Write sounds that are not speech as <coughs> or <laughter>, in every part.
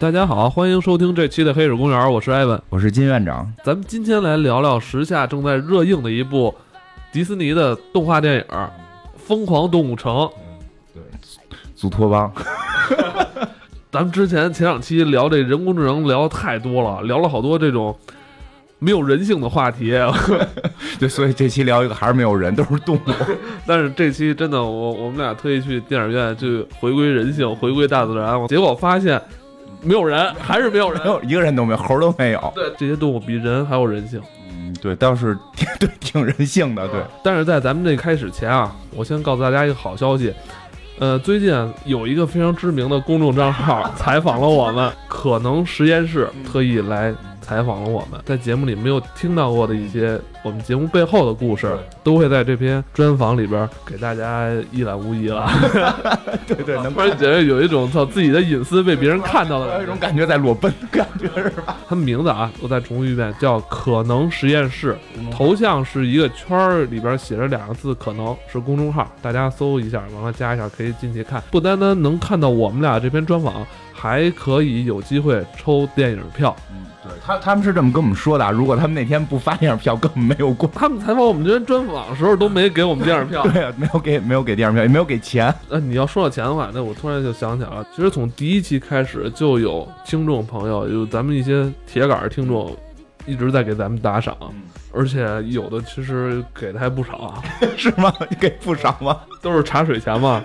大家好，欢迎收听这期的《黑水公园》，我是艾文，我是金院长。咱们今天来聊聊时下正在热映的一部迪士尼的动画电影《疯狂动物城》。对，祖托邦。<laughs> 咱们之前前两期聊这人工智能聊的太多了，聊了好多这种没有人性的话题。<laughs> 对，所以这期聊一个还是没有人，都是动物。<laughs> 但是这期真的，我我们俩特意去电影院去回归人性，回归大自然，结果发现。没有人，还是没有人，没有一个人都没有，猴都没有。对，这些动物比人还有人性。嗯，对，倒是 <laughs> 对挺人性的。对，但是在咱们这开始前啊，我先告诉大家一个好消息。呃，最近有一个非常知名的公众账号采访了我们，可能实验室特意来。采访了我们在节目里没有听到过的一些我们节目背后的故事，都会在这篇专访里边给大家一览无遗了。<laughs> 对对，能突然觉得有一种操自己的隐私被别人看到了，有一种感觉，在裸奔的感觉是吧？他们名字啊，我再重复一遍，叫可能实验室，头像是一个圈儿，里边写着两个字，可能是公众号，大家搜一下，完了加一下可以进去看。不单单能看到我们俩这篇专访，还可以有机会抽电影票。嗯，对他他们是这么跟我们说的，如果他们那天不发电影票，根本没有过。他们采访我们这边专访的时候都没给我们电影票，<laughs> 对，没有给没有给电影票，也没有给钱。那你要说到钱的话，那我突然就想起来了，其实从第一期开始就有听众朋友，有咱们一些铁杆听众一直在给咱们打赏，而且有的其实给的还不少啊，<laughs> 是吗？给不少吗？都是茶水钱嘛。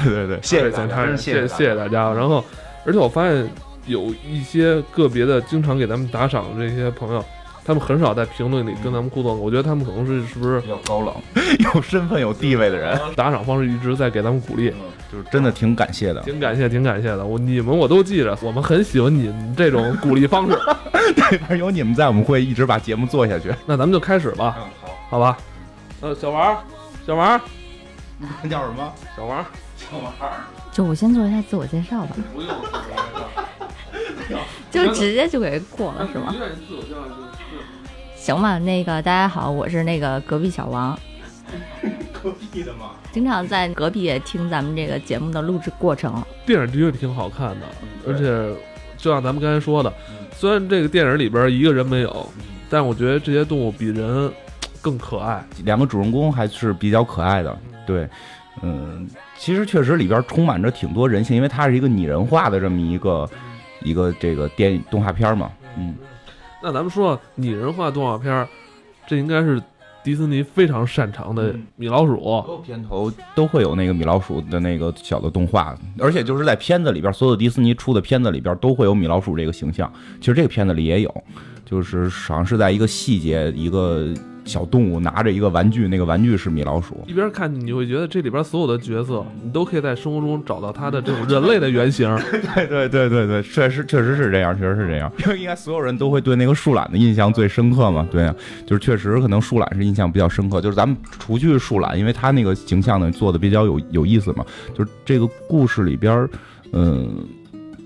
<laughs> 对对对，谢谢谢谢谢谢大家。然后，而且我发现。有一些个别的经常给咱们打赏的这些朋友，他们很少在评论里跟咱们互动。我觉得他们可能是是不是比较高冷、<laughs> 有身份、有地位的人？打赏方式一直在给咱们鼓励，就是真的挺感谢的，挺感谢，挺感谢的。我你们我都记着，我们很喜欢你们这种鼓励方式。<laughs> 对，反正有你们在，我们会一直把节目做下去。那咱们就开始吧，好，好吧。呃，小王，小王，你叫什么？小王，小王。就我先做一下自我介绍吧。不用。<laughs> 就直接就给过了是吗？行吧，那个大家好，我是那个隔壁小王。<laughs> 隔壁的吗？经常在隔壁也听咱们这个节目的录制过程。电影的确挺好看的，而且就像咱们刚才说的，虽然这个电影里边一个人没有，但我觉得这些动物比人更可爱。两个主人公还是比较可爱的，对，嗯，其实确实里边充满着挺多人性，因为它是一个拟人化的这么一个。一个这个电影动画片嘛，嗯，那咱们说拟人化动画片，这应该是迪士尼非常擅长的米老鼠。所有片头都会有那个米老鼠的那个小的动画，而且就是在片子里边，所有迪士尼出的片子里边都会有米老鼠这个形象。其实这个片子里也有，就是好像是在一个细节一个。小动物拿着一个玩具，那个玩具是米老鼠。一边看你会觉得这里边所有的角色，你都可以在生活中找到它的这种人类的原型。<laughs> 对对对对对，确实确实是这样，确实是这样。因为应该所有人都会对那个树懒的印象最深刻嘛。对呀，就是确实可能树懒是印象比较深刻。就是咱们除去树懒，因为他那个形象呢做的比较有有意思嘛。就是这个故事里边，嗯，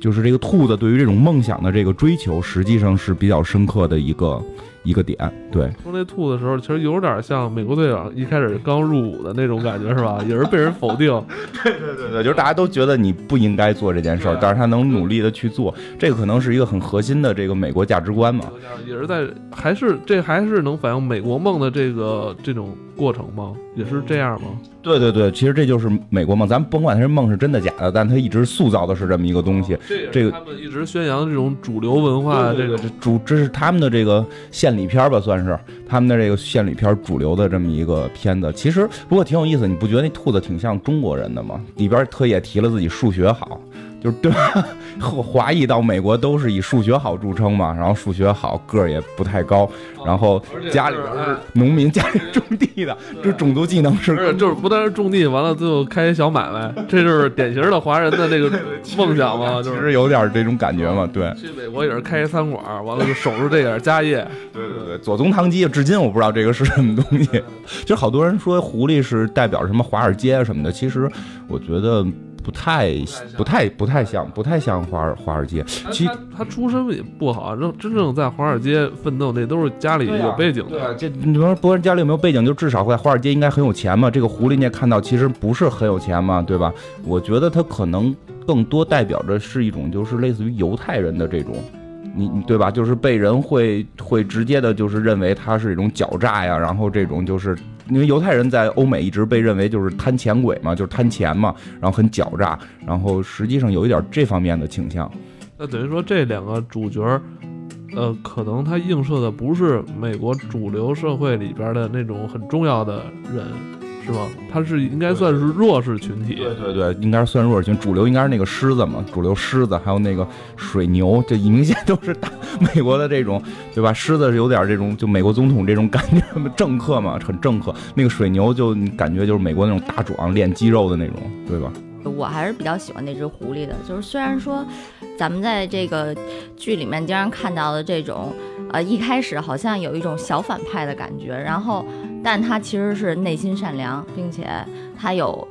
就是这个兔子对于这种梦想的这个追求，实际上是比较深刻的一个。一个点，对，说那兔的时候，其实有点像美国队长一开始刚入伍的那种感觉，是吧？<laughs> 也是被人否定。<laughs> 对对对对，就是大家都觉得你不应该做这件事儿，但是他能努力的去做，这个可能是一个很核心的这个美国价值观嘛。也是在，还是这还是能反映美国梦的这个这种过程吗？也是这样吗？对对对，其实这就是美国梦，咱甭管他是梦是真的假的，但他一直塑造的是这么一个东西。这个他们一直宣扬这种主流文化，这个主这是他们的这个里片吧，算是他们的这个献礼片主流的这么一个片子。其实不过挺有意思，你不觉得那兔子挺像中国人的吗？里边特意提了自己数学好。就是对吧？<laughs> 华裔到美国都是以数学好著称嘛，然后数学好，个儿也不太高，然后家里边是农民，家里种地的，这种族技能是，就是不但是种地，完了最后开一小买卖，这就是典型的华人的那个 <laughs> 梦想嘛，就是有点这种感觉嘛，对。去美国也是开一餐馆，完了就守住这点家业。对对对，左宗棠鸡，至今我不知道这个是什么东西。其实好多人说狐狸是代表什么华尔街什么的，其实我觉得。不太不太不太像不太像华尔华尔街，其实他出身也不好，真真正在华尔街奋斗那都是家里有背景的。对这你说不管家里有没有背景，就至少在华尔街应该很有钱嘛。这个狐狸你也看到，其实不是很有钱嘛，对吧？我觉得他可能更多代表着是一种就是类似于犹太人的这种。你你对吧？就是被人会会直接的，就是认为他是一种狡诈呀，然后这种就是因为犹太人在欧美一直被认为就是贪钱鬼嘛，就是贪钱嘛，然后很狡诈，然后实际上有一点这方面的倾向。那等于说这两个主角，呃，可能他映射的不是美国主流社会里边的那种很重要的人。是吗？他是应该算是弱势群体。对对对，应该算弱势群。主流应该是那个狮子嘛，主流狮子，还有那个水牛，这明显都是大美国的这种，对吧？狮子是有点这种，就美国总统这种感觉，政客嘛，很政客。那个水牛就感觉就是美国那种大壮练肌肉的那种，对吧？我还是比较喜欢那只狐狸的，就是虽然说咱们在这个剧里面经常看到的这种，呃，一开始好像有一种小反派的感觉，然后。但他其实是内心善良，并且他有，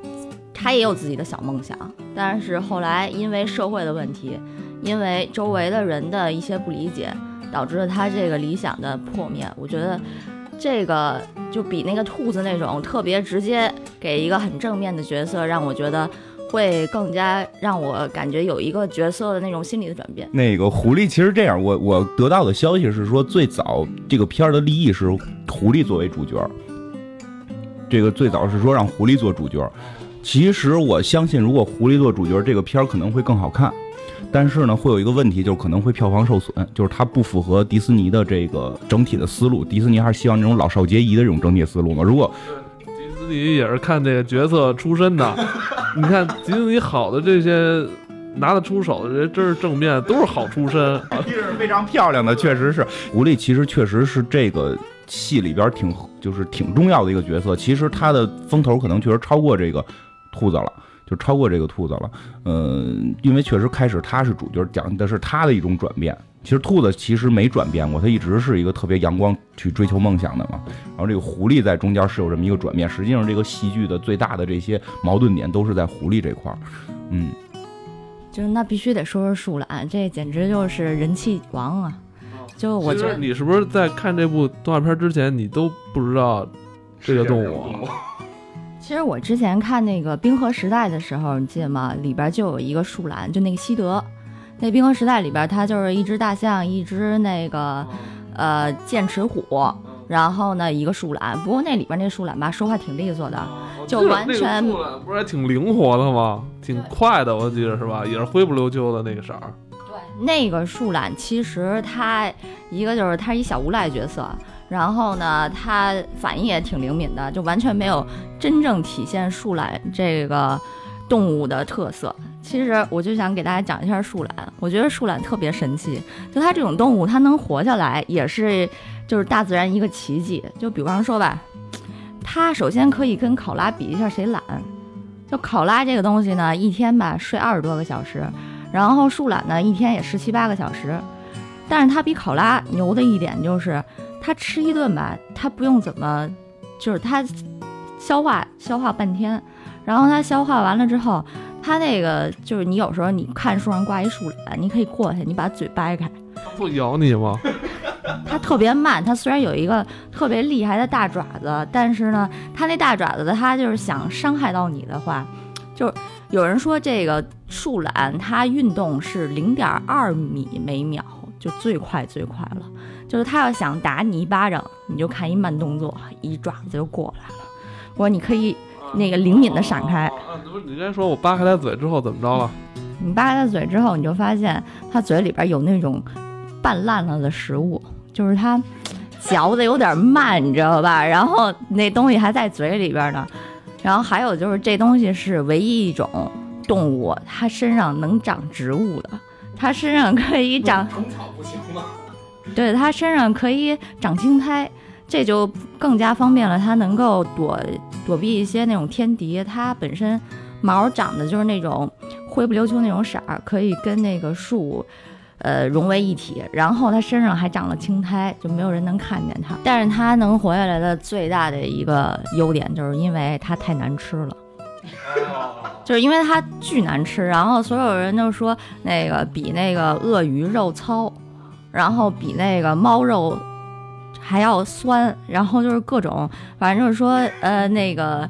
他也有自己的小梦想。但是后来因为社会的问题，因为周围的人的一些不理解，导致了他这个理想的破灭。我觉得这个就比那个兔子那种特别直接给一个很正面的角色，让我觉得会更加让我感觉有一个角色的那种心理的转变。那个狐狸其实这样，我我得到的消息是说，最早这个片儿的立意是狐狸作为主角。这个最早是说让狐狸做主角，其实我相信，如果狐狸做主角，这个片儿可能会更好看。但是呢，会有一个问题，就是可能会票房受损，就是它不符合迪士尼的这个整体的思路。迪士尼还是希望这种老少皆宜的这种整体思路嘛。如果迪士尼也是看这个角色出身的，你看迪士尼好的这些拿得出手的这真是正面，都是好出身，<laughs> 是非常漂亮的，确实是。狐狸其实确实是这个。戏里边挺就是挺重要的一个角色，其实他的风头可能确实超过这个兔子了，就超过这个兔子了。嗯，因为确实开始他是主角，讲的是他的一种转变。其实兔子其实没转变过，它一直是一个特别阳光去追求梦想的嘛。然后这个狐狸在中间是有这么一个转变。实际上这个戏剧的最大的这些矛盾点都是在狐狸这块儿。嗯，就是那必须得说说树懒，这简直就是人气王啊。就我觉得你是不是在看这部动画片之前，你都不知道这个动物？<laughs> 其实我之前看那个《冰河时代》的时候，你记得吗？里边就有一个树懒，就那个西德。那《冰河时代》里边，它就是一只大象，一只那个呃剑齿虎，然后呢一个树懒。不过那里边那树懒吧，说话挺利索的，就完全树懒不是还挺灵活的吗？挺快的，我记得是吧？也是灰不溜秋的那个色儿。对那个树懒其实它一个就是它是一小无赖角色，然后呢，它反应也挺灵敏的，就完全没有真正体现树懒这个动物的特色。其实我就想给大家讲一下树懒，我觉得树懒特别神奇，就它这种动物它能活下来，也是就是大自然一个奇迹。就比方说吧，它首先可以跟考拉比一下谁懒，就考拉这个东西呢，一天吧睡二十多个小时。然后树懒呢，一天也十七八个小时，但是它比考拉牛的一点就是，它吃一顿吧，它不用怎么，就是它消化消化半天，然后它消化完了之后，它那个就是你有时候你看树上挂一树懒，你可以过去，你把嘴掰开，它不咬你吗？<laughs> 它特别慢，它虽然有一个特别厉害的大爪子，但是呢，它那大爪子它就是想伤害到你的话，就是。有人说这个树懒它运动是零点二米每秒，就最快最快了。就是它要想打你一巴掌，你就看一慢动作，一爪子就过来了。我说你可以那个灵敏的闪开。不是你先说我扒开它嘴之后怎么着了？你扒开它嘴之后，你就发现它嘴里边有那种半烂了的食物，就是它嚼的有点慢，你知道吧？然后那东西还在嘴里边呢。然后还有就是，这东西是唯一一种动物，它身上能长植物的，它身上可以长。虫草不行吗？<laughs> 对，它身上可以长青苔，这就更加方便了，它能够躲躲避一些那种天敌。它本身毛长的就是那种灰不溜秋那种色儿，可以跟那个树。呃，融为一体，然后它身上还长了青苔，就没有人能看见它。但是它能活下来的最大的一个优点，就是因为它太难吃了，就是因为它巨难吃。然后所有人都说那个比那个鳄鱼肉糙，然后比那个猫肉还要酸，然后就是各种，反正就是说，呃，那个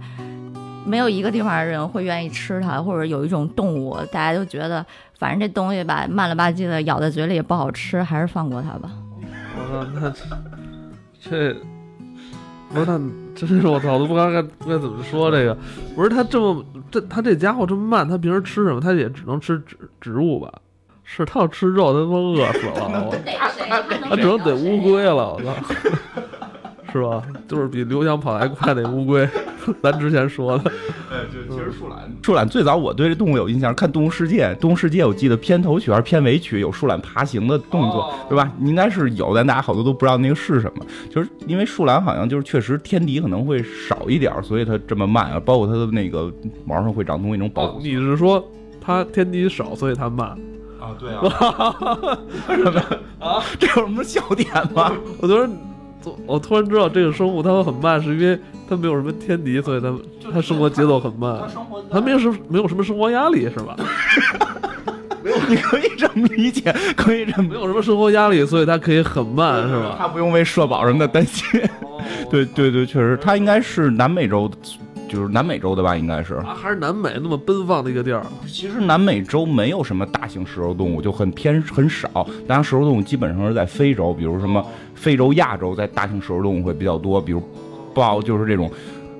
没有一个地方的人会愿意吃它，或者有一种动物，大家都觉得反正这东西吧，慢了吧唧的，咬在嘴里也不好吃，还是放过它吧。我操，那这不是他，真是我操，都不知道该该怎么说这个。不是他这么这他这家伙这么慢，他平时吃什么？他也只能吃植植物吧？是他要吃肉，他他妈饿死了，<laughs> 我他只能逮乌龟了，我操，<laughs> 是吧？就是比刘翔跑得还快那乌龟，<laughs> 咱之前说的。对，就其实树懒，树懒最早我对这动物有印象，看《动物世界》，《动物世界》我记得片头曲还是片尾曲有树懒爬行的动作，对吧？应该是有，但大家好多都不知道那个是什么。就是因为树懒好像就是确实天敌可能会少一点，所以它这么慢啊。包括它的那个毛上会长东西，那种保护。你是说它天敌少，所以它慢？啊，对啊。<laughs> 什么啊？这有什么笑点吗？我突然。我突然知道这个生物它会很慢，是因为它没有什么天敌，所以它它生活节奏很慢。它没有什没有什么生活压力，是吧？<laughs> 没有，你可以这么理解，可以这么没有什么生活压力，所以它可以很慢，是吧？它不用为社保什么的担心。对对对，确实，它应该是南美洲。就是南美洲的吧，应该是啊，还是南美那么奔放的一个地儿。其实南美洲没有什么大型食肉动物，就很偏很少。当然，食肉动物基本上是在非洲，比如什么非洲、亚洲，在大型食肉动物会比较多，比如豹，就是这种。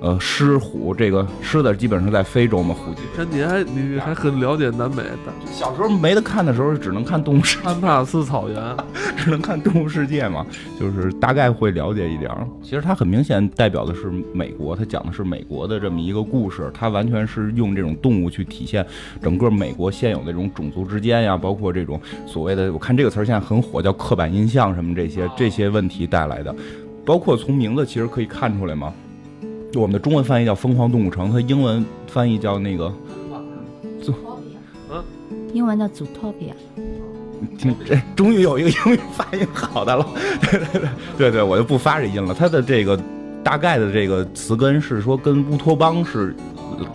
呃，狮虎这个狮子基本上在非洲嘛，附近。看你还你还很了解南美的。小时候没得看的时候，只能看动物世安帕斯草原，<laughs> 只能看动物世界嘛，就是大概会了解一点。其实它很明显代表的是美国，它讲的是美国的这么一个故事，它完全是用这种动物去体现整个美国现有的这种种族之间呀，包括这种所谓的，我看这个词儿现在很火，叫刻板印象什么这些这些问题带来的，包括从名字其实可以看出来嘛。我们的中文翻译叫《疯狂动物城》，它英文翻译叫那个，嗯，英文叫 Zootopia。听，这终于有一个英语发音好的了。<laughs> 对对对对对，我就不发这音了。它的这个大概的这个词根是说跟乌托邦是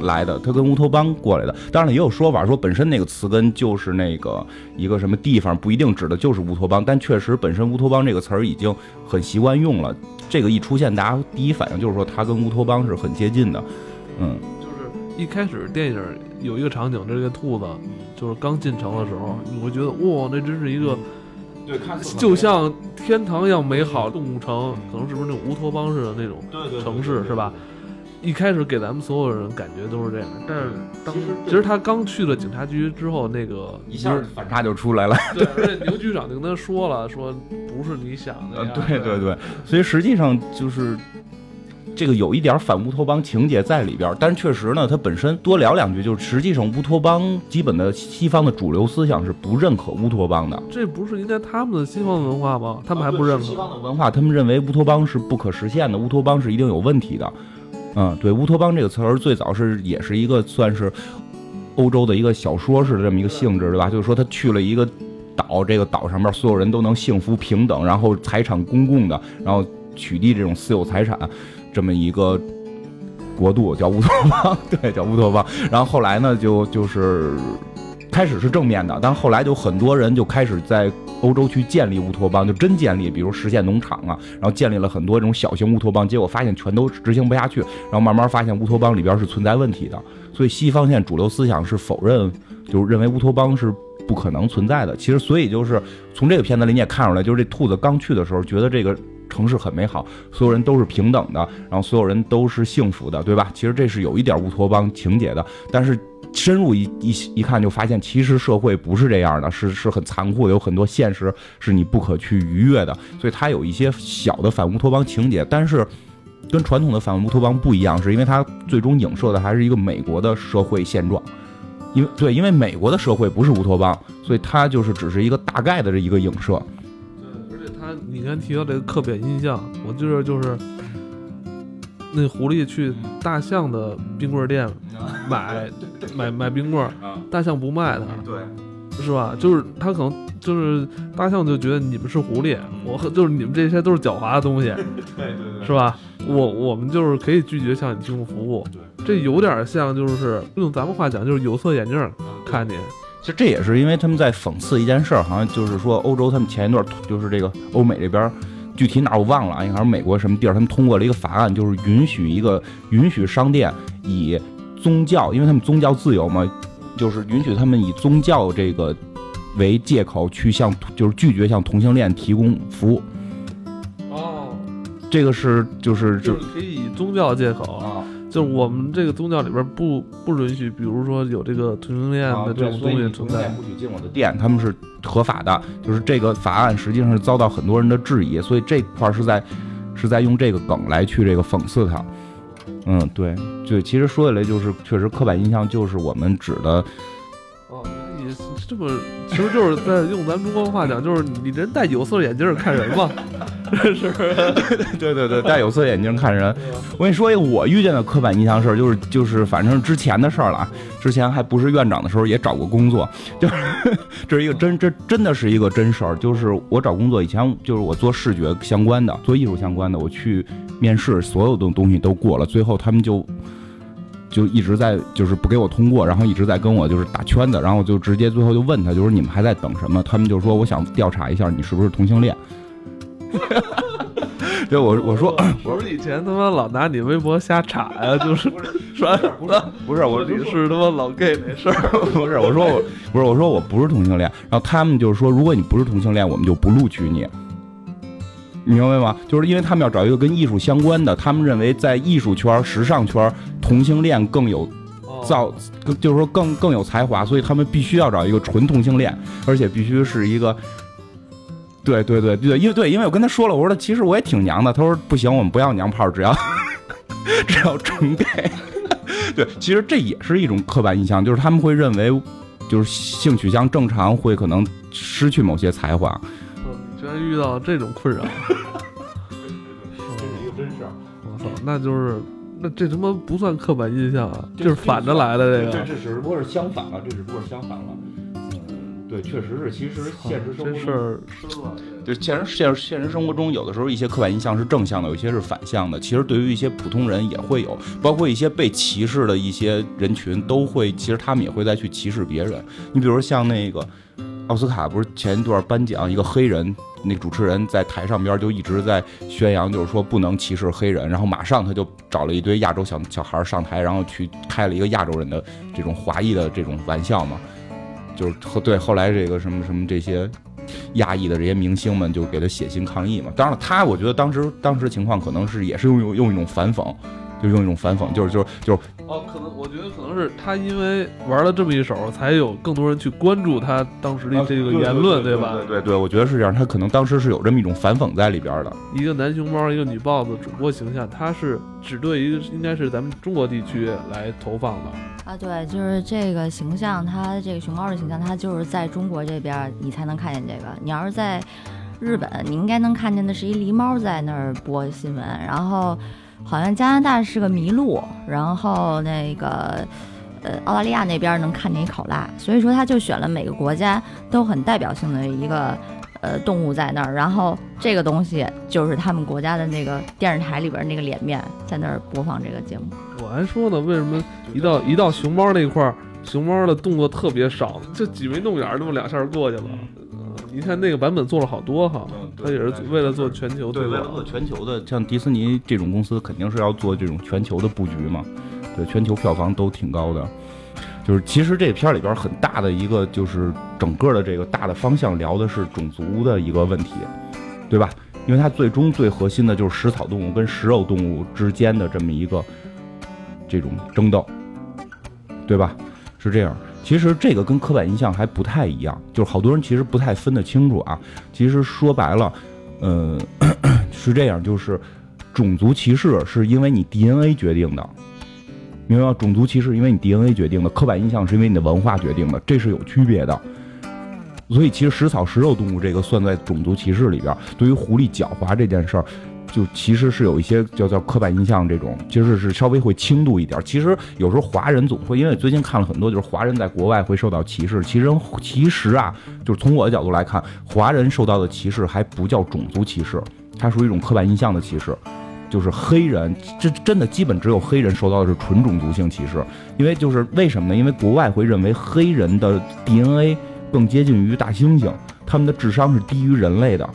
来的，它跟乌托邦过来的。当然了，也有说法说本身那个词根就是那个一个什么地方，不一定指的就是乌托邦。但确实，本身乌托邦这个词儿已经很习惯用了。这个一出现，大家第一反应就是说它跟乌托邦是很接近的，嗯，就是一开始电影有一个场景，这个兔子就是刚进城的时候，你会觉得哇，那真是一个，对，就像天堂一样美好动物城，可能是不是那种乌托邦式的那种城市是吧？一开始给咱们所有人感觉都是这样，但是当时其实他刚去了警察局之后，那个一下反差就出来了。<laughs> 对，而且牛局长就跟他说了，说不是你想的。对对对，所以实际上就是这个有一点反乌托邦情节在里边，但是确实呢，他本身多聊两句，就是实际上乌托邦基本的西方的主流思想是不认可乌托邦的。这不是应该他们的西方文化吗？他们还不认可西方的文化，他们认为乌托邦是不可实现的，乌托邦是一定有问题的。嗯，对，乌托邦这个词儿最早是也是一个算是欧洲的一个小说式的这么一个性质，对吧？就是说他去了一个岛，这个岛上面所有人都能幸福平等，然后财产公共的，然后取缔这种私有财产，这么一个国度叫乌托邦，对，叫乌托邦。然后后来呢，就就是开始是正面的，但后来就很多人就开始在。欧洲去建立乌托邦，就真建立，比如实现农场啊，然后建立了很多这种小型乌托邦，结果发现全都执行不下去，然后慢慢发现乌托邦里边是存在问题的，所以西方现在主流思想是否认，就是认为乌托邦是不可能存在的。其实，所以就是从这个片子里你也看出来，就是这兔子刚去的时候，觉得这个城市很美好，所有人都是平等的，然后所有人都是幸福的，对吧？其实这是有一点乌托邦情节的，但是。深入一一一看，就发现其实社会不是这样的，是是很残酷，有很多现实是你不可去逾越的。所以它有一些小的反乌托邦情节，但是跟传统的反乌托邦不一样，是因为它最终影射的还是一个美国的社会现状。因为对，因为美国的社会不是乌托邦，所以它就是只是一个大概的这一个影射。对，而且它你刚提到这个刻板印象，我记得就是。那狐狸去大象的冰棍店买买买冰棍，大象不卖它，对，是吧？就是它可能就是大象就觉得你们是狐狸，我就是你们这些都是狡猾的东西，<laughs> 对对对，是吧？我我们就是可以拒绝向你提供服务，对，这有点像就是用咱们话讲就是有色眼镜看你。其实这也是因为他们在讽刺一件事儿，好像就是说欧洲他们前一段就是这个欧美这边。具体哪我忘了啊，应该是美国什么地儿，他们通过了一个法案，就是允许一个允许商店以宗教，因为他们宗教自由嘛，就是允许他们以宗教这个为借口去向就是拒绝向同性恋提供服务。哦，这个是就是就是可以以宗教借口，啊，就是我们这个宗教里边不不允许，比如说有这个同性恋的这种东西存在。不许进我的店，他们是合法的。就是这个法案实际上是遭到很多人的质疑，所以这块儿是在是在用这个梗来去这个讽刺他。嗯，对，就，其实说起来就是确实刻板印象就是我们指的哦，你这么其实就是在用咱中国话讲，就是你人戴有色眼镜看人嘛，<laughs> 是不是？<laughs> 对对对，戴有色眼镜看人。我跟你说一个我遇见的刻板印象事儿，就是就是反正之前的事儿了啊。之前还不是院长的时候也找过工作，就是 <laughs> 这是一个真这真的是一个真事儿。就是我找工作以前就是我做视觉相关的，做艺术相关的，我去面试，所有的东西都过了，最后他们就。就一直在就是不给我通过，然后一直在跟我就是打圈子，然后我就直接最后就问他，就是你们还在等什么？他们就说我想调查一下你是不是同性恋。就，我我说我说以前他妈老拿你微博瞎查呀，就是说不是不是我你是他妈老 gay 没事儿，<laughs> 不是我说我不是我说我不是同性恋，然后他们就是说如果你不是同性恋，我们就不录取你。你明白吗？就是因为他们要找一个跟艺术相关的，他们认为在艺术圈、时尚圈，同性恋更有造，更就是说更更有才华，所以他们必须要找一个纯同性恋，而且必须是一个，对对对对，因为对，因为我跟他说了，我说其实我也挺娘的，他说不行，我们不要娘炮，只要 <laughs> 只要纯 gay。对，其实这也是一种刻板印象，就是他们会认为，就是性取向正常会可能失去某些才华。居然遇到这种困扰，这是一个真事儿。我操，那就是那这他妈不算刻板印象啊，就是反着来的这个。这这只不过是相反了，这只不过是相反了。嗯，对，确实是。其实现实生活这事儿，就现实现实现实生活中，有的时候一些刻板印象是正向的，有一些是反向的。其实对于一些普通人也会有，包括一些被歧视的一些人群都会，其实他们也会再去歧视别人。你比如像那个奥斯卡，不是前一段颁奖一个黑人。那主持人在台上边就一直在宣扬，就是说不能歧视黑人，然后马上他就找了一堆亚洲小小孩上台，然后去开了一个亚洲人的这种华裔的这种玩笑嘛，就是后对后来这个什么什么这些亚裔的这些明星们就给他写信抗议嘛。当然了，他我觉得当时当时情况可能是也是用用用一种反讽。就用一种反讽，就是就是就是哦，可能我觉得可能是他因为玩了这么一手，才有更多人去关注他当时的这个言论，对吧？对对对，我觉得是这样。他可能当时是有这么一种反讽在里边的。一个男熊猫，一个女豹子主播形象，他是只对一个应该是咱们中国地区来投放的啊。对，就是这个形象，它这个熊猫的形象，它就是在中国这边你才能看见这个。你要是在日本，你应该能看见的是一狸猫在那儿播新闻，然后。好像加拿大是个麋鹿，然后那个，呃，澳大利亚那边能看见一考拉，所以说他就选了每个国家都很代表性的一个，呃，动物在那儿，然后这个东西就是他们国家的那个电视台里边那个脸面在那儿播放这个节目。我还说呢，为什么一到一到熊猫那块儿，熊猫的动作特别少，就挤眉弄眼那么两下过去了。你看那个版本做了好多哈，他也是为了做全球对，为了做全球的，像迪士尼这种公司肯定是要做这种全球的布局嘛，对，全球票房都挺高的。就是其实这片里边很大的一个就是整个的这个大的方向聊的是种族的一个问题，对吧？因为它最终最核心的就是食草动物跟食肉动物之间的这么一个这种争斗，对吧？是这样。其实这个跟刻板印象还不太一样，就是好多人其实不太分得清楚啊。其实说白了，呃，<clears throat> 是这样，就是种族歧视是因为你 DNA 决定的，明白吗？种族歧视因为你 DNA 决定的，刻板印象是因为你的文化决定的，这是有区别的。所以其实食草食肉动物这个算在种族歧视里边。对于狐狸狡猾这件事儿。就其实是有一些叫叫刻板印象这种，其实是稍微会轻度一点。其实有时候华人总会，因为最近看了很多，就是华人在国外会受到歧视。其实其实啊，就是从我的角度来看，华人受到的歧视还不叫种族歧视，它属于一种刻板印象的歧视。就是黑人，这真的基本只有黑人受到的是纯种族性歧视。因为就是为什么呢？因为国外会认为黑人的 DNA 更接近于大猩猩，他们的智商是低于人类的。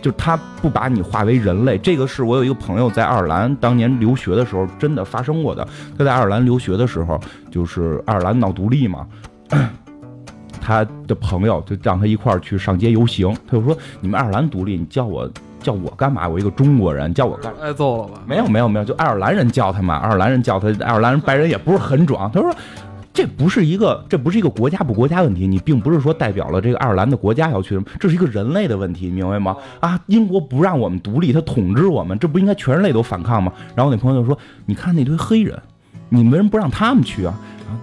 就他不把你化为人类。这个是我有一个朋友在爱尔兰当年留学的时候真的发生过的。他在爱尔兰留学的时候，就是爱尔兰闹独立嘛。<clears throat> 他的朋友就让他一块儿去上街游行，他就说：“你们爱尔兰独立，你叫我叫我干嘛？我一个中国人，叫我干挨揍了吧？没有没有没有，就爱尔兰人叫他嘛，爱尔兰人叫他，爱尔兰人白人也不是很壮。他说，这不是一个这不是一个国家不国家问题，你并不是说代表了这个爱尔兰的国家要去什么，这是一个人类的问题，你明白吗？啊，英国不让我们独立，他统治我们，这不应该全人类都反抗吗？然后那朋友就说，你看那堆黑人，你们为什么不让他们去啊？啊，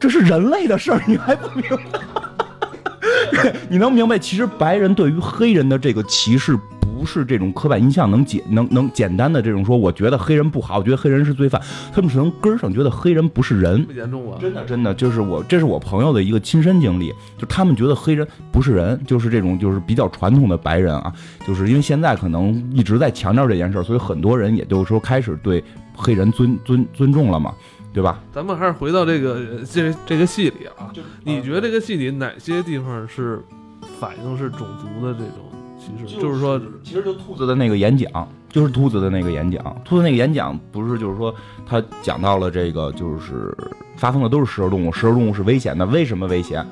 这是人类的事儿，你还不明白？<laughs> 你能明白，其实白人对于黑人的这个歧视，不是这种刻板印象能简能能简单的这种说，我觉得黑人不好，我觉得黑人是罪犯，他们是从根儿上觉得黑人不是人。不严重啊？真的真的就是我，这是我朋友的一个亲身经历，就他们觉得黑人不是人，就是这种就是比较传统的白人啊，就是因为现在可能一直在强调这件事儿，所以很多人也就是说开始对黑人尊尊尊重了嘛。对吧？咱们还是回到这个这这个戏里啊，你觉得这个戏里哪些地方是反映是种族的这种歧视？就是说，其实就兔子的那个演讲，就是兔子的那个演讲，兔子那个演讲不是就是说他讲到了这个就是发疯的都是食肉动物，食肉动物是危险的，为什么危险？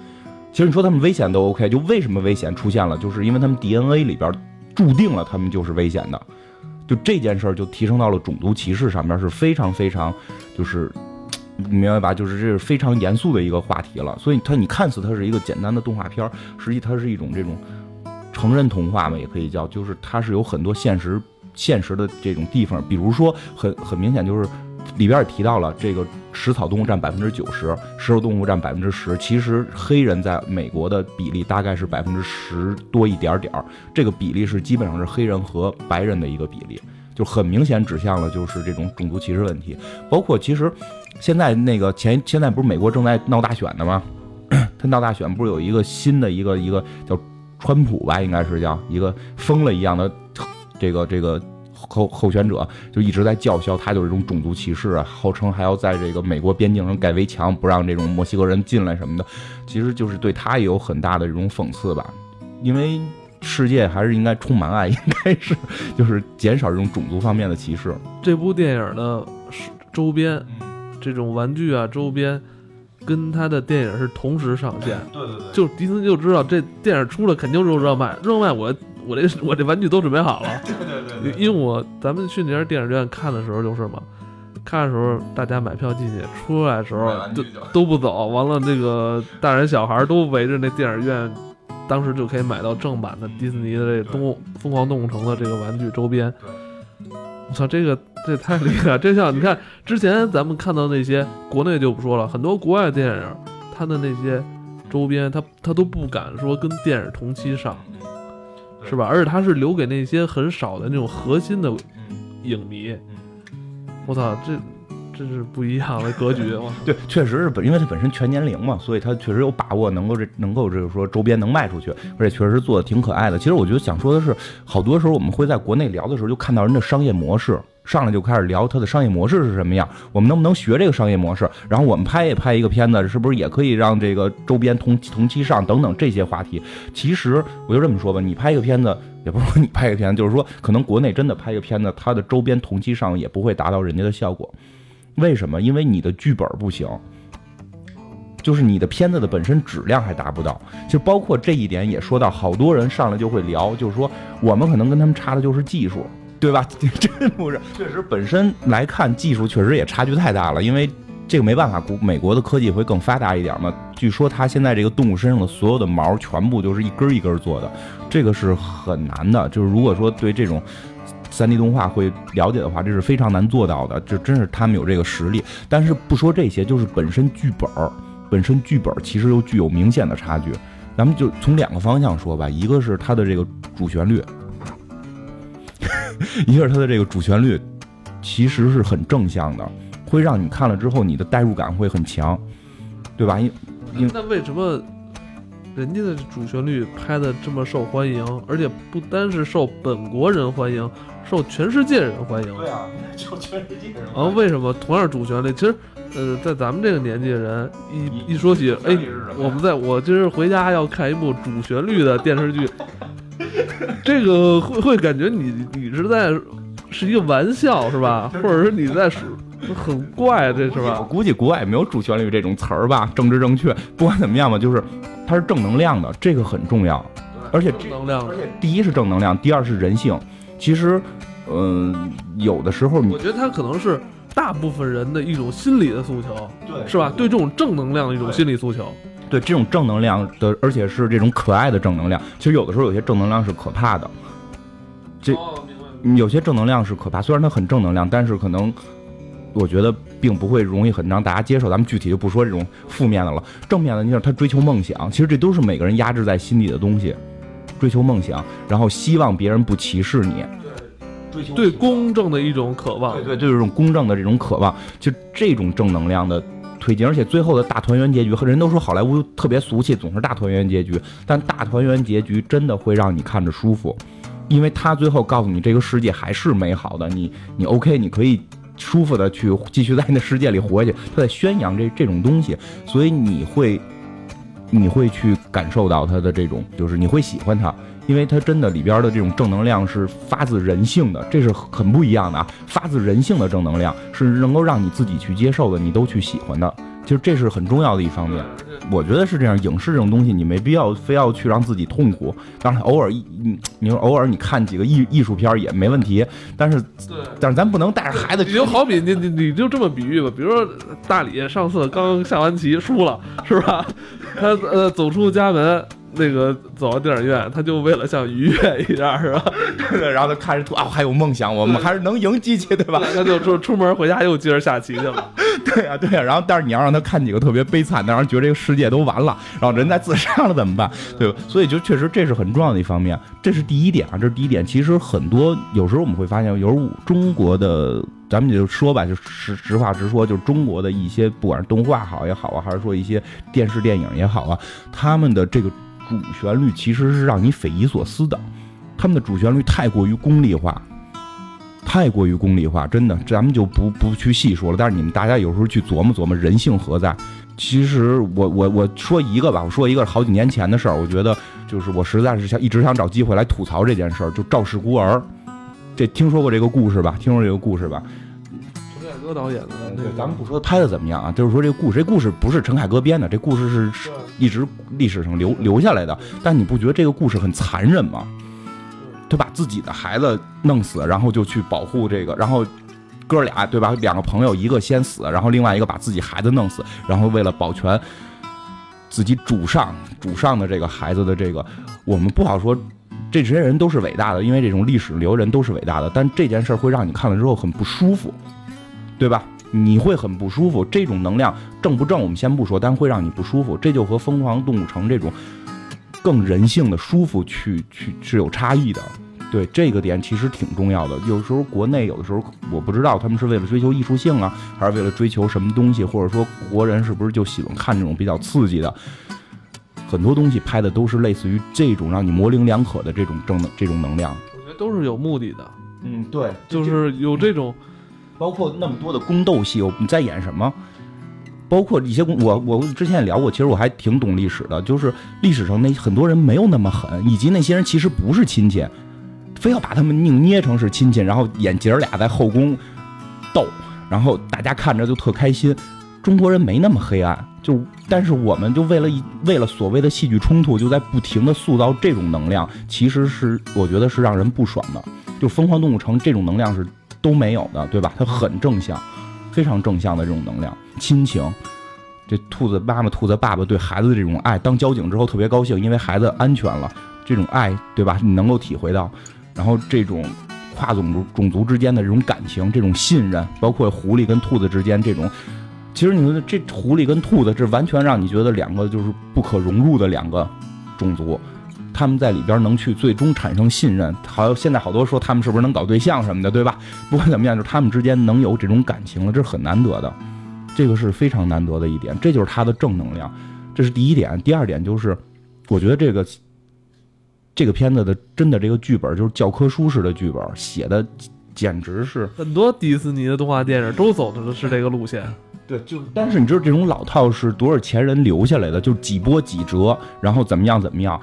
其实你说他们危险都 OK，就为什么危险出现了？就是因为他们 DNA 里边注定了他们就是危险的，就这件事儿就提升到了种族歧视上面是非常非常就是。<tsk> 你明白吧？就是这是非常严肃的一个话题了，所以它你看似它是一个简单的动画片，实际它是一种这种成人童话嘛，也可以叫，就是它是有很多现实现实的这种地方，比如说很很明显就是里边也提到了这个食草动物占百分之九十，食肉动物占百分之十，其实黑人在美国的比例大概是百分之十多一点点儿，这个比例是基本上是黑人和白人的一个比例，就很明显指向了就是这种种族歧视问题，包括其实。现在那个前现在不是美国正在闹大选的吗？<clears throat> 他闹大选不是有一个新的一个一个叫川普吧，应该是叫一个疯了一样的这个这个候候选者，就一直在叫嚣他就是这种种族歧视啊，号称还要在这个美国边境上盖围墙，不让这种墨西哥人进来什么的，其实就是对他也有很大的这种讽刺吧。因为世界还是应该充满爱，应该是就是减少这种种族方面的歧视。这部电影的周边。这种玩具啊，周边跟他的电影是同时上线。对对对，就迪斯尼就知道这电影出了肯定就热卖，热卖我我这我这玩具都准备好了。<laughs> 对对对，因为我咱们去那家电影院看的时候就是嘛，看的时候大家买票进去，出来的时候都都不走，完了这个大人小孩都围着那电影院，当时就可以买到正版的迪士尼的这东疯狂动物城的这个玩具周边。我操，这个这太厉害！这像你看之前咱们看到那些国内就不说了，很多国外电影，它的那些周边，它它都不敢说跟电影同期上，是吧？而且它是留给那些很少的那种核心的影迷。我操，这。这是不一样的格局嘛？对，确实是本，因为它本身全年龄嘛，所以它确实有把握能够这能够就是说周边能卖出去，而且确实做的挺可爱的。其实我觉得想说的是，好多时候我们会在国内聊的时候就看到人的商业模式，上来就开始聊它的商业模式是什么样，我们能不能学这个商业模式？然后我们拍也拍一个片子，是不是也可以让这个周边同同期上等等这些话题？其实我就这么说吧，你拍一个片子，也不是说你拍个片子，就是说可能国内真的拍一个片子，它的周边同期上也不会达到人家的效果。为什么？因为你的剧本不行，就是你的片子的本身质量还达不到。就包括这一点也说到，好多人上来就会聊，就是说我们可能跟他们差的就是技术，对吧？<laughs> 真不是，确实本身来看技术确实也差距太大了。因为这个没办法，国美国的科技会更发达一点嘛。据说他现在这个动物身上的所有的毛全部就是一根一根做的，这个是很难的。就是如果说对这种。<laughs> 三 D 动画会了解的话，这是非常难做到的，这真是他们有这个实力。但是不说这些，就是本身剧本儿，本身剧本其实又具有明显的差距。咱们就从两个方向说吧，一个是它的这个主旋律，<laughs> 一个是它的这个主旋律，其实是很正向的，会让你看了之后你的代入感会很强，对吧？因因那为什么？人家的主旋律拍的这么受欢迎，而且不单是受本国人欢迎，受全世界人欢迎。对啊，受全世界人。啊，为什么同样主旋律，其实，呃，在咱们这个年纪的人，一一说起，哎，我们在我今儿回家要看一部主旋律的电视剧，<laughs> 这个会会感觉你你是在是一个玩笑是吧？<laughs> 或者是你在说很怪这是吧 <laughs> 我？估计国外没有主旋律这种词儿吧，政治正确。不管怎么样吧，就是它是正能量的，这个很重要。而且正能量的。第一是正能量，第二是人性。其实，嗯、有的时候你我觉得它可能是大部分人的一种心理的诉求，对是吧？对这种正能量的一种心理诉求。对这种正能量的，而且是这种可爱的正能量。其实有的时候有些正能量是可怕的，这有些正能量是可怕，虽然它很正能量，但是可能我觉得并不会容易很让大家接受。咱们具体就不说这种负面的了，正面的，你想他追求梦想，其实这都是每个人压制在心底的东西，追求梦想，然后希望别人不歧视你，追求对公正的一种渴望对。对，就是这种公正的这种渴望，就这种正能量的推进，而且最后的大团圆结局，和人都说好莱坞特别俗气，总是大团圆结局，但大团圆结局真的会让你看着舒服，因为他最后告诉你这个世界还是美好的，你你 OK，你可以。舒服的去继续在那世界里活下去，他在宣扬这这种东西，所以你会，你会去感受到他的这种，就是你会喜欢他，因为它真的里边的这种正能量是发自人性的，这是很不一样的啊！发自人性的正能量是能够让你自己去接受的，你都去喜欢的，其实这是很重要的一方面。我觉得是这样，影视这种东西你没必要非要去让自己痛苦。当然，偶尔一你你说偶尔你看几个艺艺术片也没问题，但是对，但是咱不能带着孩子你就好比你你你就这么比喻吧，比如说大李上次刚下完棋输了，是吧？他呃走出家门，那个走到电影院，他就为了想愉悦一下，是吧？<laughs> 对，然后他看着啊，我还有梦想，我们还是能赢机器，对吧？他就出出门回家又接着下棋去了。<laughs> 对呀、对呀、然后但是你要让他看几个特别悲惨的，让人觉得这个世界都完了，然后人在自杀了怎么办？对吧？所以就确实这是很重要的一方面，这是第一点啊，这是第一点。其实很多有时候我们会发现，有时候中国的，咱们就说吧，就实实话实说，就是中国的一些不管是动画好也好啊，还是说一些电视电影也好啊，他们的这个主旋律其实是让你匪夷所思的，他们的主旋律太过于功利化。太过于功利化，真的，咱们就不不去细说了。但是你们大家有时候去琢磨琢磨，人性何在？其实我我我说一个吧，我说一个好几年前的事儿，我觉得就是我实在是想一直想找机会来吐槽这件事儿，就《赵氏孤儿》，这听说过这个故事吧？听说这个故事吧？陈凯歌导演的那个，咱们不说拍的怎么样啊，就是说这个故事，这故事不是陈凯歌编的，这故事是是一直历史上留留下来的。但你不觉得这个故事很残忍吗？他把自己的孩子弄死，然后就去保护这个，然后哥俩对吧？两个朋友，一个先死，然后另外一个把自己孩子弄死，然后为了保全自己主上主上的这个孩子的这个，我们不好说。这些人都是伟大的，因为这种历史留人都是伟大的，但这件事会让你看了之后很不舒服，对吧？你会很不舒服。这种能量正不正我们先不说，但会让你不舒服。这就和《疯狂动物城》这种更人性的舒服去去是有差异的。对这个点其实挺重要的。有时候国内有的时候我不知道他们是为了追求艺术性啊，还是为了追求什么东西，或者说国人是不是就喜欢看这种比较刺激的？很多东西拍的都是类似于这种让你模棱两可的这种正能这种能量。我觉得都是有目的的，嗯，对，就是有这种包括那么多的宫斗戏，我们在演什么？包括一些，我我之前也聊过，其实我还挺懂历史的，就是历史上那很多人没有那么狠，以及那些人其实不是亲戚，非要把他们硬捏成是亲戚，然后演姐儿俩在后宫斗，然后大家看着就特开心。中国人没那么黑暗，就但是我们就为了一为了所谓的戏剧冲突，就在不停的塑造这种能量，其实是我觉得是让人不爽的。就《疯狂动物城》这种能量是都没有的，对吧？它很正向，非常正向的这种能量，亲情。这兔子妈妈、兔子爸爸对孩子的这种爱，当交警之后特别高兴，因为孩子安全了，这种爱，对吧？你能够体会到。然后这种跨种族种族之间的这种感情、这种信任，包括狐狸跟兔子之间这种，其实你说这狐狸跟兔子，这完全让你觉得两个就是不可融入的两个种族。他们在里边能去最终产生信任，好，现在好多说他们是不是能搞对象什么的，对吧？不管怎么样，就是他们之间能有这种感情了，这是很难得的，这个是非常难得的一点，这就是他的正能量，这是第一点。第二点就是，我觉得这个这个片子的真的这个剧本就是教科书式的剧本，写的简直是很多迪士尼的动画电影都走的是这个路线。对，就但是你知道这种老套是多少前人留下来的，就几波几折，然后怎么样怎么样。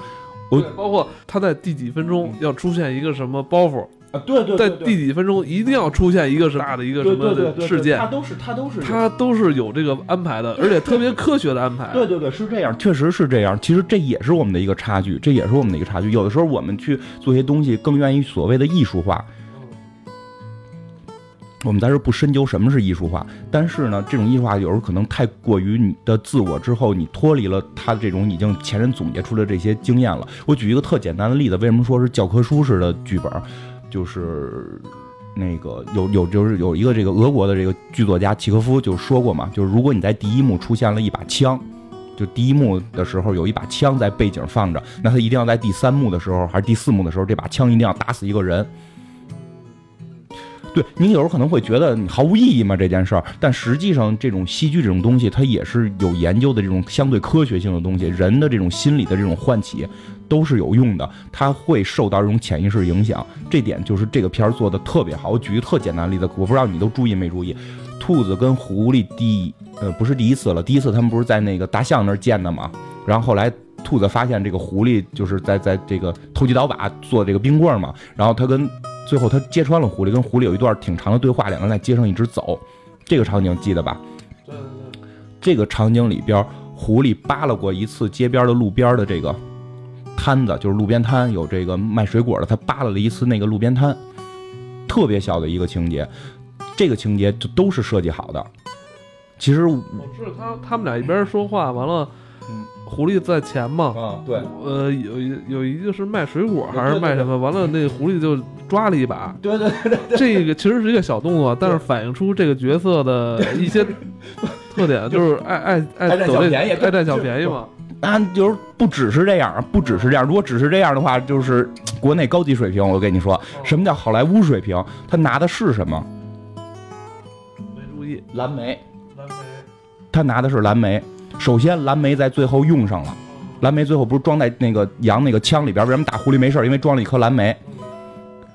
我包括他在第几分钟要出现一个什么包袱，啊，对对在第几分钟一定要出现一个什么大的一个什么的事件，都是他都是他都是有这个安排的，而且特别科学的安排。<laughs> 对对对，是这样，确实是这样。其实这也是我们的一个差距，这也是我们的一个差距。有的时候我们去做一些东西，更愿意所谓的艺术化。我们在这不深究什么是艺术化，但是呢，这种艺术化有时候可能太过于你的自我之后，你脱离了他这种已经前人总结出的这些经验了。我举一个特简单的例子，为什么说是教科书式的剧本？就是那个有有就是有一个这个俄国的这个剧作家契诃夫就说过嘛，就是如果你在第一幕出现了一把枪，就第一幕的时候有一把枪在背景放着，那他一定要在第三幕的时候还是第四幕的时候，这把枪一定要打死一个人。对你有时候可能会觉得你毫无意义嘛这件事儿，但实际上这种戏剧这种东西，它也是有研究的这种相对科学性的东西，人的这种心理的这种唤起都是有用的，它会受到这种潜意识影响，这点就是这个片儿做的特别好。我举一个特简单的例子，我不知道你都注意没注意，兔子跟狐狸第呃不是第一次了，第一次他们不是在那个大象那儿见的嘛，然后后来兔子发现这个狐狸就是在在这个投机倒把做这个冰棍嘛，然后他跟最后他揭穿了狐狸，跟狐狸有一段挺长的对话，两个人在街上一直走，这个场景记得吧？对对对，这个场景里边，狐狸扒拉过一次街边的路边的这个摊子，就是路边摊有这个卖水果的，他扒拉了一次那个路边摊，特别小的一个情节，这个情节就都是设计好的。其实，我知道他他们俩一边说话，完了，嗯狐狸在前嘛，啊，对，呃，有一有一个是卖水果还是卖什么，完了那狐狸就抓了一把，对对对这个其实是一个小动作，但是反映出这个角色的一些特点，<laughs> 就是爱爱爱爱占小便宜爱占小便宜嘛。那就是不只是这样，不只是这样。如果只是这样的话，就是国内高级水平。我跟你说，什么叫好莱坞水平？他拿的是什么？没注意，蓝莓，蓝莓他拿的是蓝莓。首先，蓝莓在最后用上了。蓝莓最后不是装在那个羊那个枪里边？为什么打狐狸没事？因为装了一颗蓝莓，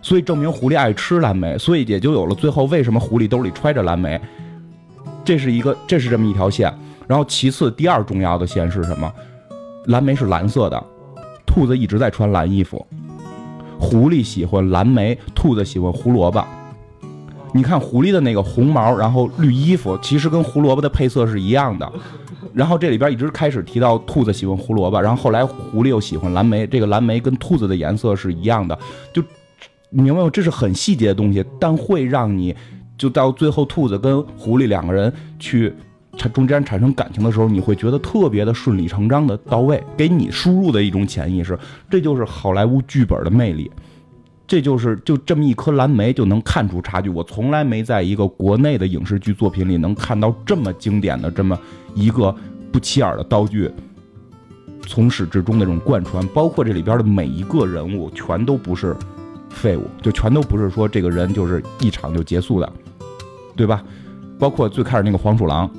所以证明狐狸爱吃蓝莓，所以也就有了最后为什么狐狸兜里揣着蓝莓。这是一个，这是这么一条线。然后其次，第二重要的线是什么？蓝莓是蓝色的，兔子一直在穿蓝衣服。狐狸喜欢蓝莓，兔子喜欢胡萝卜。你看狐狸的那个红毛，然后绿衣服，其实跟胡萝卜的配色是一样的。<laughs> 然后这里边一直开始提到兔子喜欢胡萝卜，然后后来狐狸又喜欢蓝莓，这个蓝莓跟兔子的颜色是一样的，就你明白吗？这是很细节的东西，但会让你就到最后兔子跟狐狸两个人去产中间产生感情的时候，你会觉得特别的顺理成章的到位，给你输入的一种潜意识，这就是好莱坞剧本的魅力。这就是就这么一颗蓝莓就能看出差距。我从来没在一个国内的影视剧作品里能看到这么经典的这么一个不起眼的道具，从始至终的这种贯穿，包括这里边的每一个人物，全都不是废物，就全都不是说这个人就是一场就结束的，对吧？包括最开始那个黄鼠狼，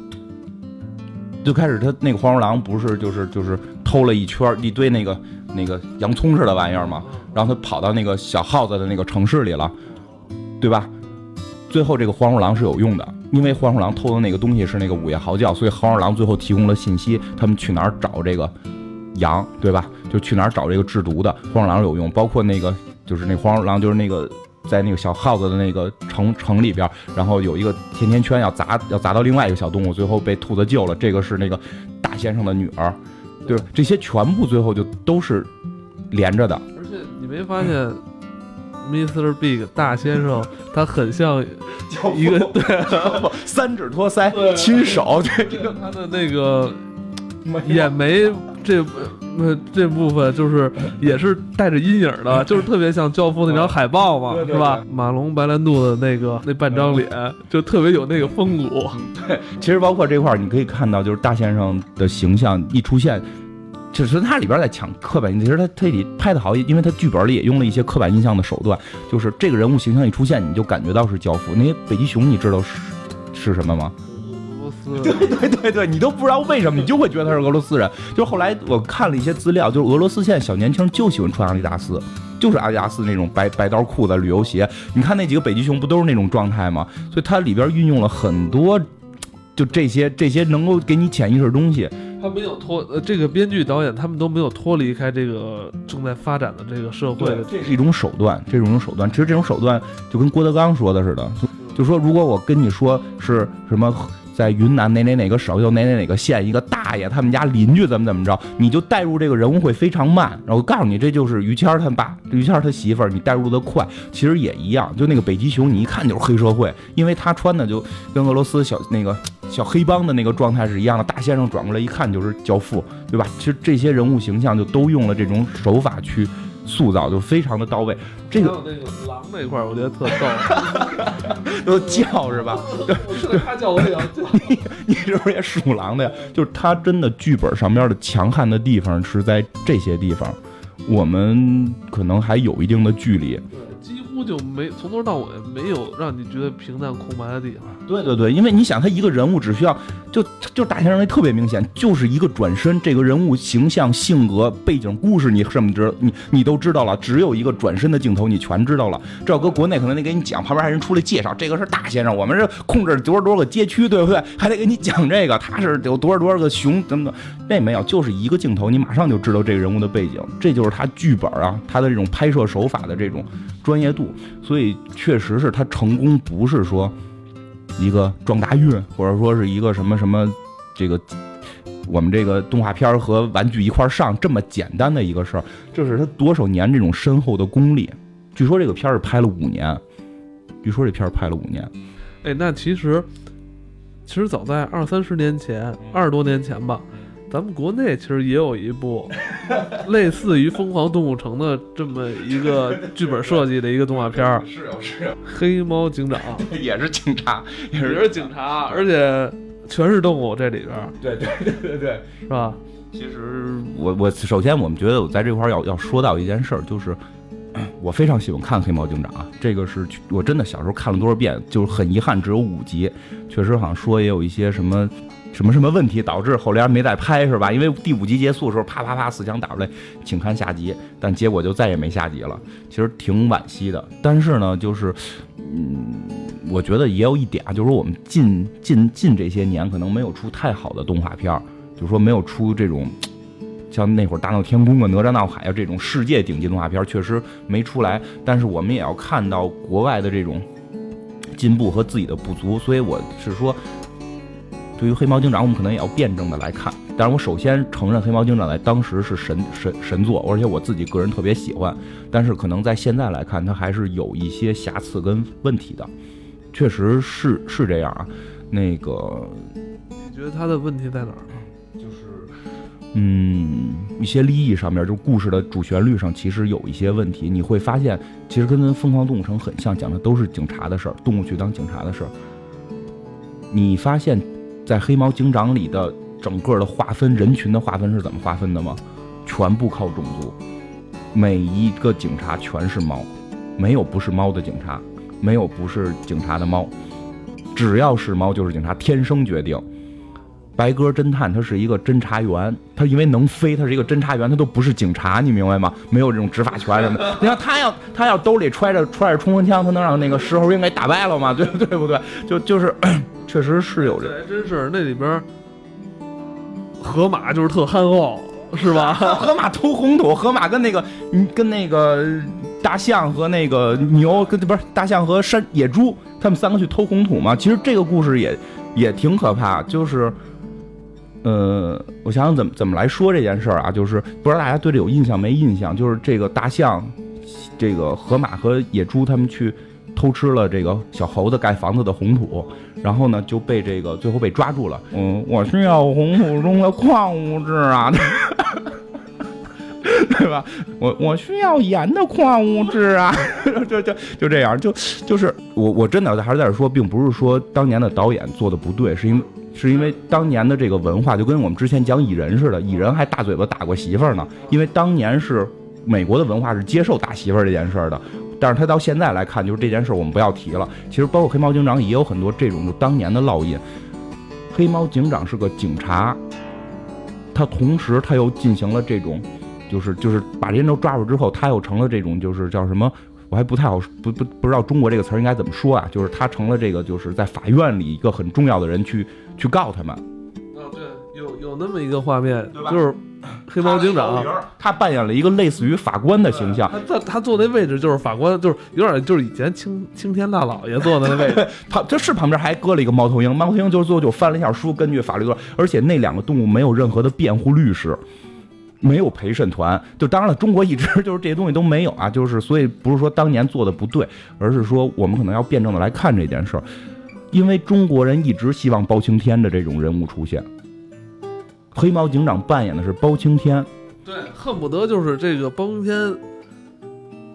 最开始他那个黄鼠狼不是就是就是偷了一圈一堆那个那个洋葱似的玩意儿嘛？然后他跑到那个小耗子的那个城市里了，对吧？最后这个黄鼠狼是有用的，因为黄鼠狼偷的那个东西是那个午夜嚎叫，所以黄鼠狼最后提供了信息，他们去哪儿找这个羊，对吧？就去哪儿找这个制毒的黄鼠狼有用，包括那个就是那黄鼠狼就是那个在那个小耗子的那个城城里边，然后有一个甜甜圈要砸要砸到另外一个小动物，最后被兔子救了，这个是那个大先生的女儿，对吧？这些全部最后就都是连着的。而且你没发现，Mr. Big 大先生他很像一个对，三指托腮，亲手，对这个他的那个眼眉这那这部分就是也是带着阴影的，就是特别像《教父》那张海报嘛，是吧？马龙白兰度的那个那半张脸，就特别有那个风骨。对其实包括这块儿，你可以看到，就是大先生的形象一出现，只是它里边在抢刻板印象。其实他他里拍的好，因为它剧本里也用了一些刻板印象的手段，就是这个人物形象一出现，你就感觉到是教父。那些北极熊，你知道是是什么吗？俄罗斯对对对，你都不知道为什么，你就会觉得他是俄罗斯人。就是后来我看了一些资料，就是俄罗斯现在小年轻就喜欢穿阿迪达斯，就是阿迪达斯那种白白刀裤子、旅游鞋。你看那几个北极熊不都是那种状态吗？所以它里边运用了很多，就这些这些能够给你潜意识的东西。他没有脱呃，这个编剧导演他们都没有脱离开这个正在发展的这个社会的。这是一种手段，这是一种手段。其实这种手段就跟郭德纲说的似的，就就说如果我跟你说是什么。在云南哪哪哪个省又哪哪哪个县一个大爷他们家邻居怎么怎么着，你就带入这个人物会非常慢。然后告诉你这就是于谦他爸，于谦他媳妇儿，你带入的快。其实也一样，就那个北极熊，你一看就是黑社会，因为他穿的就跟俄罗斯小那个小黑帮的那个状态是一样的。大先生转过来一看就是教父，对吧？其实这些人物形象就都用了这种手法去。塑造就非常的到位，这个那个狼那块儿我觉得特逗，<laughs> 都叫是吧？是，他叫我也要叫。你你是不是也属狼的呀？就是他真的剧本上边的强悍的地方是在这些地方，我们可能还有一定的距离。乎就没从头到尾没有让你觉得平淡空白的地方。对对对，因为你想，他一个人物只需要就就大先生那特别明显，就是一个转身，这个人物形象、性格、背景、故事，你什么知你你都知道了。只有一个转身的镜头，你全知道了。这要搁国内可能得给你讲，旁边还人出来介绍，这个是大先生，我们是控制多少多少个街区，对不对？还得给你讲这个，他是有多少多少个熊，等等？那没有，就是一个镜头，你马上就知道这个人物的背景，这就是他剧本啊，他的这种拍摄手法的这种专业度。所以确实是他成功，不是说一个撞大运，或者说是一个什么什么这个我们这个动画片和玩具一块上这么简单的一个事儿，这是他多少年这种深厚的功力。据说这个片儿拍了五年，据说这片儿拍了五年。哎，那其实其实早在二三十年前，二十多年前吧。咱们国内其实也有一部 <laughs> 类似于《疯狂动物城》的这么一个剧本设计的一个动画片儿，<laughs> 是有是黑猫警长 <laughs> 也是警察，也是警察，而且全是动物这里边儿。对对对对对，是吧？其实我我首先我们觉得我在这块儿要要说到一件事儿，就是 <coughs> 我非常喜欢看黑猫警长啊，这个是我真的小时候看了多少遍，就是很遗憾只有五集，确实好像说也有一些什么。什么什么问题导致后边没再拍是吧？因为第五集结束的时候，啪啪啪四枪打出来，请看下集，但结果就再也没下集了。其实挺惋惜的。但是呢，就是，嗯，我觉得也有一点啊，就是说我们近近近这些年可能没有出太好的动画片儿，就是说没有出这种像那会儿大闹天宫啊、哪吒闹海啊这种世界顶级动画片，确实没出来。但是我们也要看到国外的这种进步和自己的不足，所以我是说。对于黑猫警长，我们可能也要辩证的来看。但是我首先承认黑猫警长在当时是神神神作，而且我自己个人特别喜欢。但是可能在现在来看，它还是有一些瑕疵跟问题的，确实是是这样啊。那个，你觉得它的问题在哪儿呢？就是，嗯，一些利益上面，就故事的主旋律上，其实有一些问题。你会发现，其实跟《疯狂动物城》很像，讲的都是警察的事儿，动物去当警察的事儿。你发现？在黑猫警长里的整个的划分人群的划分是怎么划分的吗？全部靠种族，每一个警察全是猫，没有不是猫的警察，没有不是警察的猫，只要是猫就是警察，天生决定。白鸽侦探他是一个侦查员，他因为能飞，他是一个侦查员，他都不是警察，你明白吗？没有这种执法权什么的。你看他要他要兜里揣着揣着冲锋枪，他能让那个石猴鹰给打败了吗？<laughs> 对对不对？就就是。确实是有这，还真是那里边，河马就是特憨厚，是吧？<laughs> 河马偷红土，河马跟那个，跟那个大象和那个牛，跟不是大象和山野猪，他们三个去偷红土嘛。其实这个故事也也挺可怕，就是，呃，我想想怎么怎么来说这件事儿啊，就是不知道大家对这有印象没印象？就是这个大象、这个河马和野猪他们去。偷吃了这个小猴子盖房子的红土，然后呢就被这个最后被抓住了。嗯，我需要红土中的矿物质啊，<laughs> 对吧？我我需要盐的矿物质啊，<laughs> 就就就这样，就就是我我真的还是在这说，并不是说当年的导演做的不对，是因为是因为当年的这个文化就跟我们之前讲蚁人似的，蚁人还大嘴巴打过媳妇儿呢，因为当年是美国的文化是接受打媳妇儿这件事儿的。但是他到现在来看，就是这件事我们不要提了。其实包括黑猫警长也有很多这种就当年的烙印。黑猫警长是个警察，他同时他又进行了这种，就是就是把这些人都抓住之后，他又成了这种就是叫什么？我还不太好不不不知道中国这个词儿应该怎么说啊？就是他成了这个就是在法院里一个很重要的人去去告他们。啊，对，有有那么一个画面，对吧就是黑猫警长，他扮演了一个类似于法官的形象。他他他坐那位置就是法官，就是有点就是以前青青天大老爷坐的那位置，<laughs> 他这是旁边还搁了一个猫头鹰，猫头鹰就是最后就翻了一下书，根据法律做，而且那两个动物没有任何的辩护律师。没有陪审团，就当然了，中国一直 <laughs> 就是这些东西都没有啊，就是所以不是说当年做的不对，而是说我们可能要辩证的来看这件事儿，因为中国人一直希望包青天的这种人物出现。黑猫警长扮演的是包青天，对，恨不得就是这个包青天，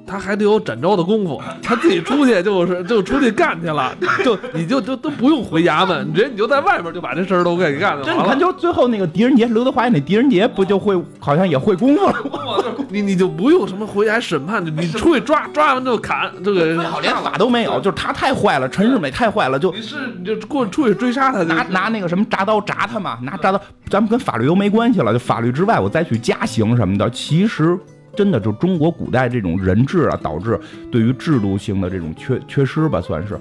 他还得有展昭的功夫，他自己出去就是就出去干去了，就你就就都不用回衙门，你直接你就在外边就把这事儿都给干了。这你看，就最后那个狄仁杰，刘德华演那狄仁杰不就会好像也会功夫了吗？你你就不用什么回来审判，你出去抓抓完就砍，这个好连法都没有，就是他太坏了，陈世美太坏了，就你是你就过出去追杀他，拿拿那个什么铡刀铡他嘛，拿铡刀，咱们跟法律都没关系了，就法律之外我再去加刑什么的，其实。真的就中国古代这种人治啊，导致对于制度性的这种缺缺失吧，算是。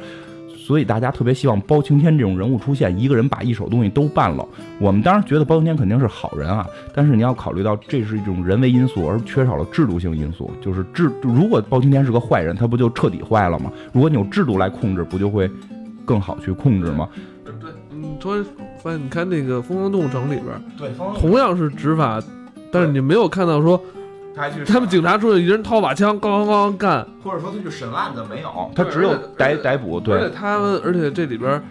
所以大家特别希望包青天这种人物出现，一个人把一手东西都办了。我们当然觉得包青天肯定是好人啊，但是你要考虑到这是一种人为因素，而缺少了制度性因素。就是制，如果包青天是个坏人，他不就彻底坏了吗？如果你有制度来控制，不就会更好去控制吗？对，你突然发现，你看那个《疯狂动物城》里边，对，同样是执法，但是你没有看到说。他们警察出去，一人掏把枪，咣咣咣干，或者说他去审案子没有，他只有逮逮捕。对，而且他们，而且这里边。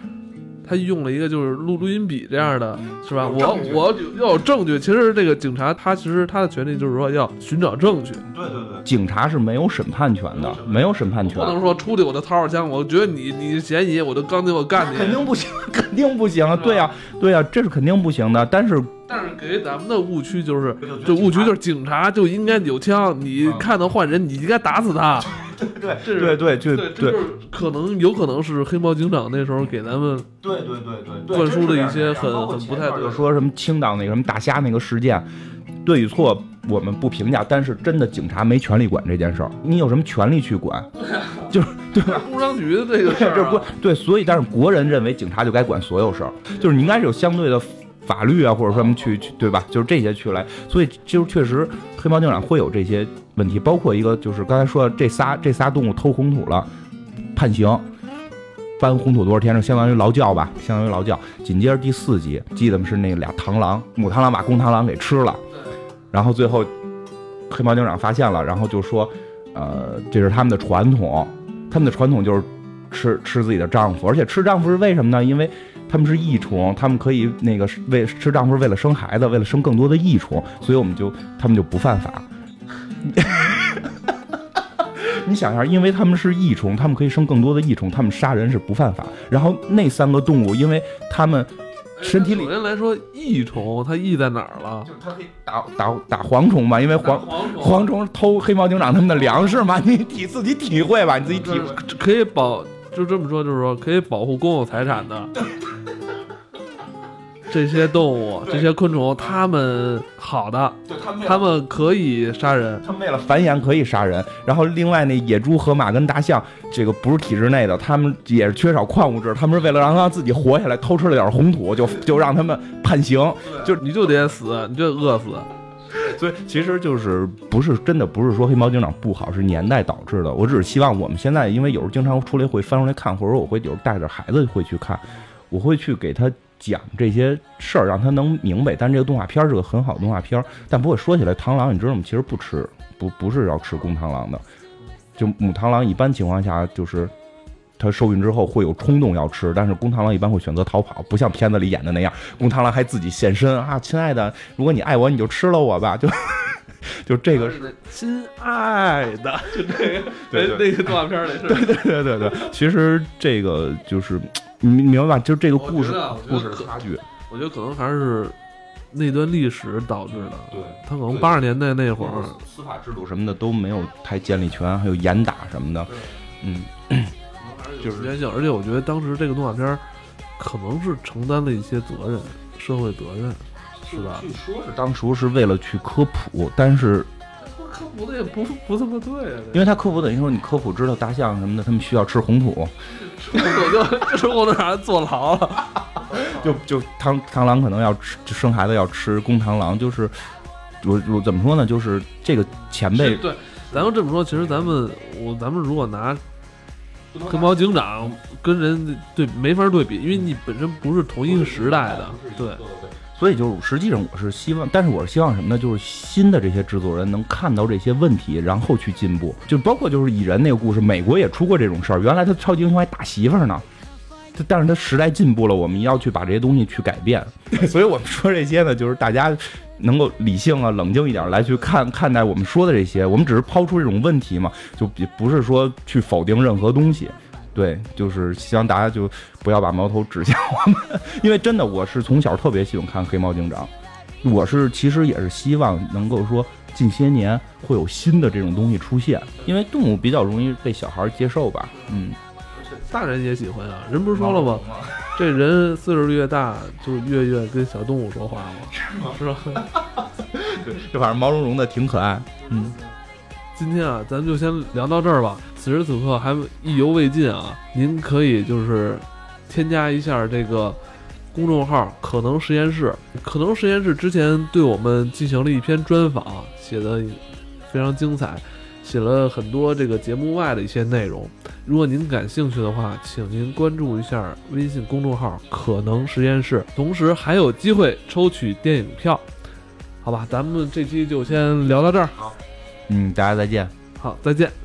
他用了一个就是录录音笔这样的，是吧？我我要有证据。其实这个警察他其实他的权利就是说要寻找证据。对对对，警察是没有审判权的，没有审判权。不能说出去我就掏着枪，我觉得你你嫌疑，我就刚给我干你。肯定不行，<laughs> 肯定不行。对呀对呀，这是肯定不行的。但是但是给咱们的误区就是，这误区就是警察就应该有枪，你看到坏人你应该打死他。对对对对对对，可能有可能是黑猫警长那时候给咱们对对对对灌输的一些很很不太对，说什么青岛那个什么大虾那个事件，对与错我们不评价，但是真的警察没权利管这件事儿，你有什么权利去管？就是对吧？<laughs> 工商局的这个事儿，<laughs> 对，所以但是国人认为警察就该管所有事儿，就是你应该是有相对的。法律啊，或者说什么去去，对吧？就是这些去来，所以就确实黑猫警长会有这些问题，包括一个就是刚才说的这仨这仨动物偷红土了，判刑，搬红土多少天？就相当于劳教吧，相当于劳教。紧接着第四集，记得是那俩螳螂，母螳螂把公螳螂给吃了，然后最后黑猫警长发现了，然后就说，呃，这是他们的传统，他们的传统就是吃吃自己的丈夫，而且吃丈夫是为什么呢？因为他们是益虫，他们可以那个为吃丈夫是为了生孩子，为了生更多的益虫，所以我们就他们就不犯法。<laughs> 你想一下，因为他们是益虫，他们可以生更多的益虫，他们杀人是不犯法。然后那三个动物，因为他们身体里首先来说，益虫它益在哪儿了？就是它可以打打打蝗虫嘛，因为蝗蝗虫偷黑猫警长他们的粮食嘛，你体自己体会吧，你自己体可以保，就这么说，就是说可以保护公有财产的。<laughs> 这些动物，这些昆虫，它们好的，它们可以杀人，它们为了繁衍可以杀人。然后另外那野猪、河马跟大象，这个不是体制内的，它们也是缺少矿物质，它们是为了让它自己活下来，偷吃了点红土，就 <laughs> 就让他们判刑，就你就得死，你就得饿死。所以其实就是不是真的不是说黑猫警长不好，是年代导致的。我只是希望我们现在，因为有时候经常出来会翻出来看，或者我会有时候带着孩子会去看，我会去给他。讲这些事儿让他能明白，但这个动画片是个很好的动画片。但不过说起来，螳螂你知道吗？其实不吃，不不是要吃公螳螂的。就母螳螂一般情况下就是它受孕之后会有冲动要吃，但是公螳螂一般会选择逃跑，不像片子里演的那样，公螳螂还自己现身啊，亲爱的，如果你爱我，你就吃了我吧，就 <laughs> 就这个是亲爱的，<laughs> 就这个 <laughs> 对那个动画片里是，对对对对对，其实这个就是。你明白吧？就这个故事，故事的差距，我觉得可能还是那段历史导致的。对，他可能八十年代那会儿，司法制度什么的都没有太建立全，还有严打什么的。嗯，就是时间性，而且我觉得当时这个动画片可能是承担了一些责任，社会责任，是吧？据说是当初是为了去科普，但是科普的也不不这么对啊，因为他科普等于说你科普知道大象什么的，他们需要吃红土。<laughs> 我就吃红土，让人坐牢了。<laughs> 就就螳螳螂可能要吃，就生孩子要吃公螳螂，就是我我怎么说呢？就是这个前辈对，咱们这么说，其实咱们我咱们如果拿黑猫警长跟人对没法对比，因为你本身不是同一个时代的，对。所以就是实际上我是希望，但是我是希望什么呢？就是新的这些制作人能看到这些问题，然后去进步。就包括就是蚁人那个故事，美国也出过这种事儿。原来他超级英雄还打媳妇儿呢，但是他时代进步了，我们要去把这些东西去改变。<laughs> 所以我们说这些呢，就是大家能够理性啊、冷静一点来去看看待我们说的这些。我们只是抛出这种问题嘛，就不是说去否定任何东西。对，就是希望大家就不要把矛头指向我们，因为真的我是从小特别喜欢看黑猫警长，我是其实也是希望能够说近些年会有新的这种东西出现，因为动物比较容易被小孩接受吧，嗯，大人也喜欢啊，人不是说了吗？这人岁数越大就越越跟小动物说话吗？是吗？是吧？<laughs> 对，这反正毛茸茸的挺可爱，嗯。今天啊，咱就先聊到这儿吧。此时此刻还意犹未尽啊，您可以就是添加一下这个公众号“可能实验室”。可能实验室之前对我们进行了一篇专访，写的非常精彩，写了很多这个节目外的一些内容。如果您感兴趣的话，请您关注一下微信公众号“可能实验室”，同时还有机会抽取电影票。好吧，咱们这期就先聊到这儿。好。嗯，大家再见。好，再见。